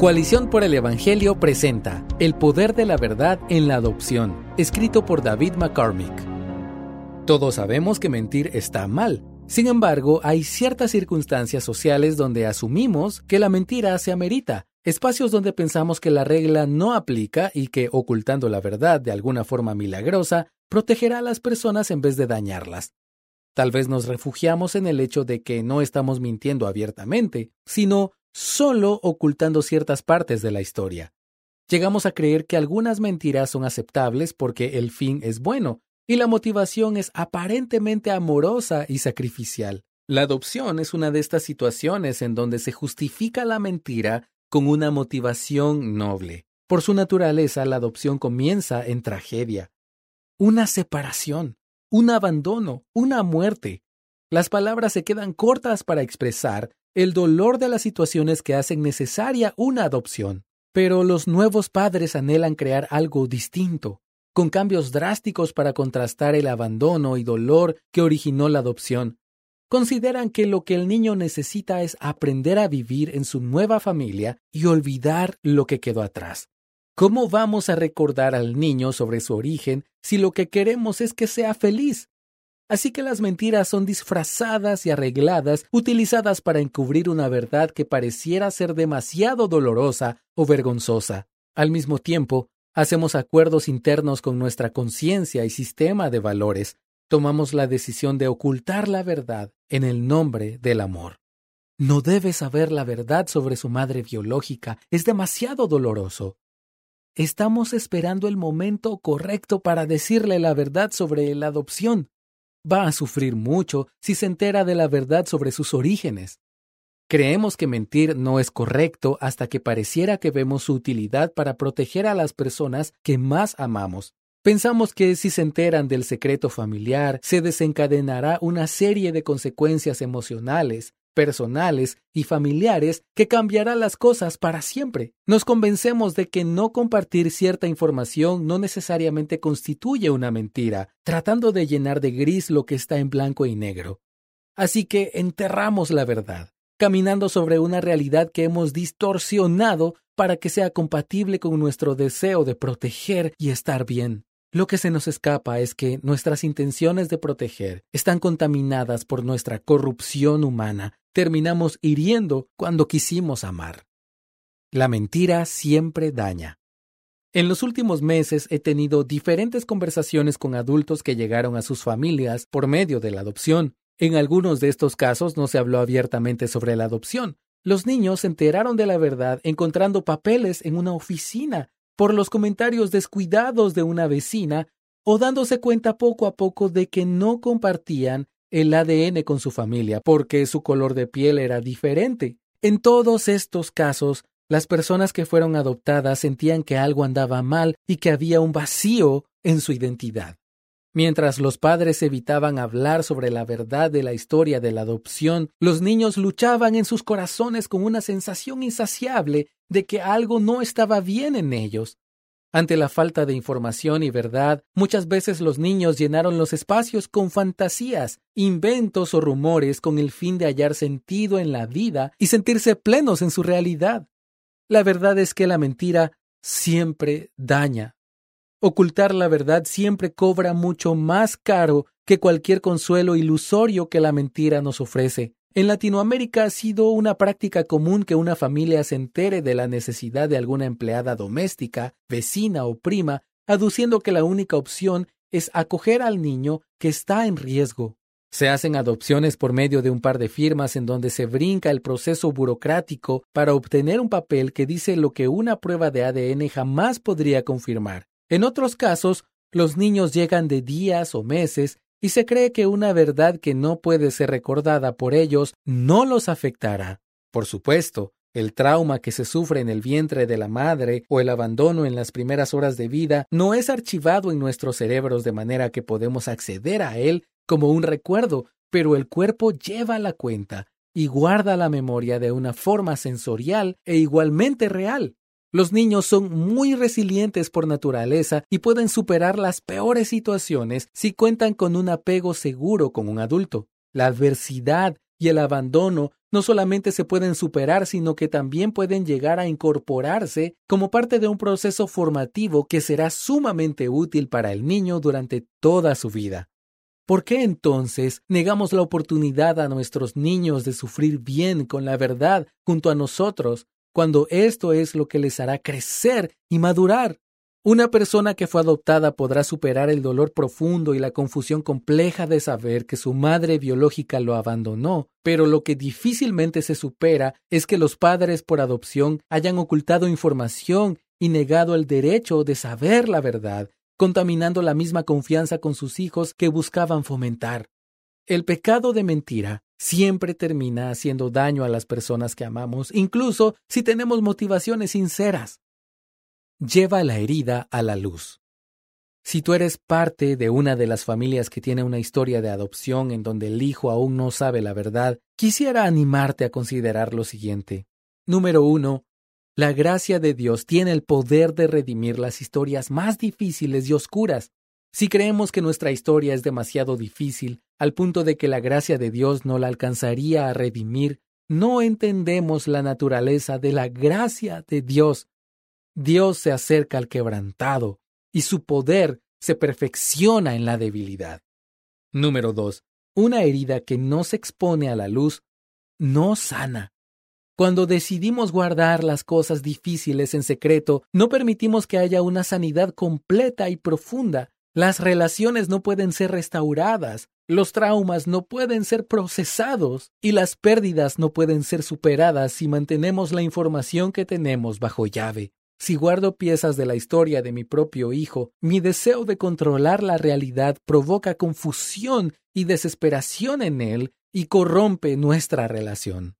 Coalición por el Evangelio presenta El poder de la verdad en la adopción, escrito por David McCormick. Todos sabemos que mentir está mal. Sin embargo, hay ciertas circunstancias sociales donde asumimos que la mentira se amerita, espacios donde pensamos que la regla no aplica y que ocultando la verdad de alguna forma milagrosa protegerá a las personas en vez de dañarlas. Tal vez nos refugiamos en el hecho de que no estamos mintiendo abiertamente, sino solo ocultando ciertas partes de la historia. Llegamos a creer que algunas mentiras son aceptables porque el fin es bueno y la motivación es aparentemente amorosa y sacrificial. La adopción es una de estas situaciones en donde se justifica la mentira con una motivación noble. Por su naturaleza, la adopción comienza en tragedia. Una separación, un abandono, una muerte. Las palabras se quedan cortas para expresar el dolor de las situaciones que hacen necesaria una adopción. Pero los nuevos padres anhelan crear algo distinto, con cambios drásticos para contrastar el abandono y dolor que originó la adopción. Consideran que lo que el niño necesita es aprender a vivir en su nueva familia y olvidar lo que quedó atrás. ¿Cómo vamos a recordar al niño sobre su origen si lo que queremos es que sea feliz? Así que las mentiras son disfrazadas y arregladas, utilizadas para encubrir una verdad que pareciera ser demasiado dolorosa o vergonzosa. Al mismo tiempo, hacemos acuerdos internos con nuestra conciencia y sistema de valores. Tomamos la decisión de ocultar la verdad en el nombre del amor. No debe saber la verdad sobre su madre biológica. Es demasiado doloroso. Estamos esperando el momento correcto para decirle la verdad sobre la adopción va a sufrir mucho si se entera de la verdad sobre sus orígenes. Creemos que mentir no es correcto hasta que pareciera que vemos su utilidad para proteger a las personas que más amamos. Pensamos que si se enteran del secreto familiar, se desencadenará una serie de consecuencias emocionales, personales y familiares que cambiará las cosas para siempre. Nos convencemos de que no compartir cierta información no necesariamente constituye una mentira, tratando de llenar de gris lo que está en blanco y negro. Así que enterramos la verdad, caminando sobre una realidad que hemos distorsionado para que sea compatible con nuestro deseo de proteger y estar bien. Lo que se nos escapa es que nuestras intenciones de proteger están contaminadas por nuestra corrupción humana. Terminamos hiriendo cuando quisimos amar. La mentira siempre daña. En los últimos meses he tenido diferentes conversaciones con adultos que llegaron a sus familias por medio de la adopción. En algunos de estos casos no se habló abiertamente sobre la adopción. Los niños se enteraron de la verdad encontrando papeles en una oficina por los comentarios descuidados de una vecina o dándose cuenta poco a poco de que no compartían el ADN con su familia porque su color de piel era diferente. En todos estos casos, las personas que fueron adoptadas sentían que algo andaba mal y que había un vacío en su identidad. Mientras los padres evitaban hablar sobre la verdad de la historia de la adopción, los niños luchaban en sus corazones con una sensación insaciable de que algo no estaba bien en ellos. Ante la falta de información y verdad, muchas veces los niños llenaron los espacios con fantasías, inventos o rumores con el fin de hallar sentido en la vida y sentirse plenos en su realidad. La verdad es que la mentira siempre daña. Ocultar la verdad siempre cobra mucho más caro que cualquier consuelo ilusorio que la mentira nos ofrece. En Latinoamérica ha sido una práctica común que una familia se entere de la necesidad de alguna empleada doméstica, vecina o prima, aduciendo que la única opción es acoger al niño que está en riesgo. Se hacen adopciones por medio de un par de firmas en donde se brinca el proceso burocrático para obtener un papel que dice lo que una prueba de ADN jamás podría confirmar. En otros casos, los niños llegan de días o meses y se cree que una verdad que no puede ser recordada por ellos no los afectará. Por supuesto, el trauma que se sufre en el vientre de la madre o el abandono en las primeras horas de vida no es archivado en nuestros cerebros de manera que podemos acceder a él como un recuerdo, pero el cuerpo lleva la cuenta y guarda la memoria de una forma sensorial e igualmente real. Los niños son muy resilientes por naturaleza y pueden superar las peores situaciones si cuentan con un apego seguro con un adulto. La adversidad y el abandono no solamente se pueden superar, sino que también pueden llegar a incorporarse como parte de un proceso formativo que será sumamente útil para el niño durante toda su vida. ¿Por qué entonces negamos la oportunidad a nuestros niños de sufrir bien con la verdad junto a nosotros cuando esto es lo que les hará crecer y madurar. Una persona que fue adoptada podrá superar el dolor profundo y la confusión compleja de saber que su madre biológica lo abandonó, pero lo que difícilmente se supera es que los padres por adopción hayan ocultado información y negado el derecho de saber la verdad, contaminando la misma confianza con sus hijos que buscaban fomentar. El pecado de mentira siempre termina haciendo daño a las personas que amamos, incluso si tenemos motivaciones sinceras. Lleva la herida a la luz. Si tú eres parte de una de las familias que tiene una historia de adopción en donde el hijo aún no sabe la verdad, quisiera animarte a considerar lo siguiente. Número uno, la gracia de Dios tiene el poder de redimir las historias más difíciles y oscuras. Si creemos que nuestra historia es demasiado difícil, al punto de que la gracia de Dios no la alcanzaría a redimir, no entendemos la naturaleza de la gracia de Dios. Dios se acerca al quebrantado y su poder se perfecciona en la debilidad. Número 2. Una herida que no se expone a la luz no sana. Cuando decidimos guardar las cosas difíciles en secreto, no permitimos que haya una sanidad completa y profunda, las relaciones no pueden ser restauradas, los traumas no pueden ser procesados y las pérdidas no pueden ser superadas si mantenemos la información que tenemos bajo llave. Si guardo piezas de la historia de mi propio hijo, mi deseo de controlar la realidad provoca confusión y desesperación en él y corrompe nuestra relación.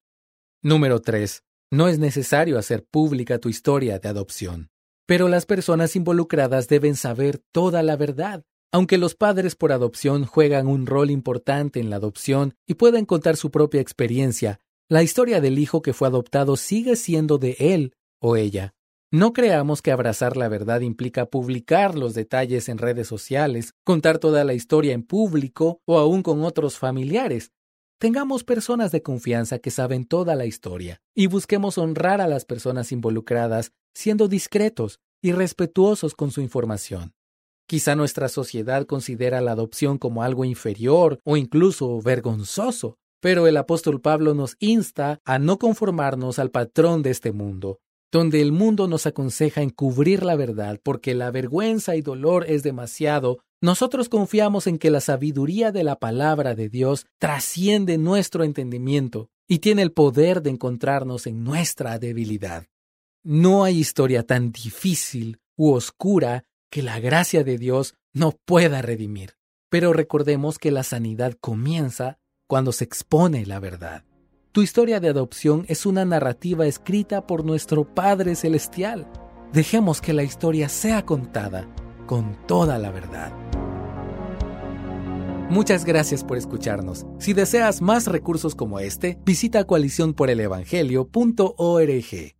Número 3. No es necesario hacer pública tu historia de adopción. Pero las personas involucradas deben saber toda la verdad. Aunque los padres por adopción juegan un rol importante en la adopción y pueden contar su propia experiencia, la historia del hijo que fue adoptado sigue siendo de él o ella. No creamos que abrazar la verdad implica publicar los detalles en redes sociales, contar toda la historia en público o aún con otros familiares. Tengamos personas de confianza que saben toda la historia y busquemos honrar a las personas involucradas siendo discretos y respetuosos con su información. Quizá nuestra sociedad considera la adopción como algo inferior o incluso vergonzoso, pero el apóstol Pablo nos insta a no conformarnos al patrón de este mundo, donde el mundo nos aconseja encubrir la verdad porque la vergüenza y dolor es demasiado, nosotros confiamos en que la sabiduría de la palabra de Dios trasciende nuestro entendimiento y tiene el poder de encontrarnos en nuestra debilidad. No hay historia tan difícil u oscura que la gracia de Dios no pueda redimir. Pero recordemos que la sanidad comienza cuando se expone la verdad. Tu historia de adopción es una narrativa escrita por nuestro Padre Celestial. Dejemos que la historia sea contada con toda la verdad. Muchas gracias por escucharnos. Si deseas más recursos como este, visita coaliciónporelevangelio.org.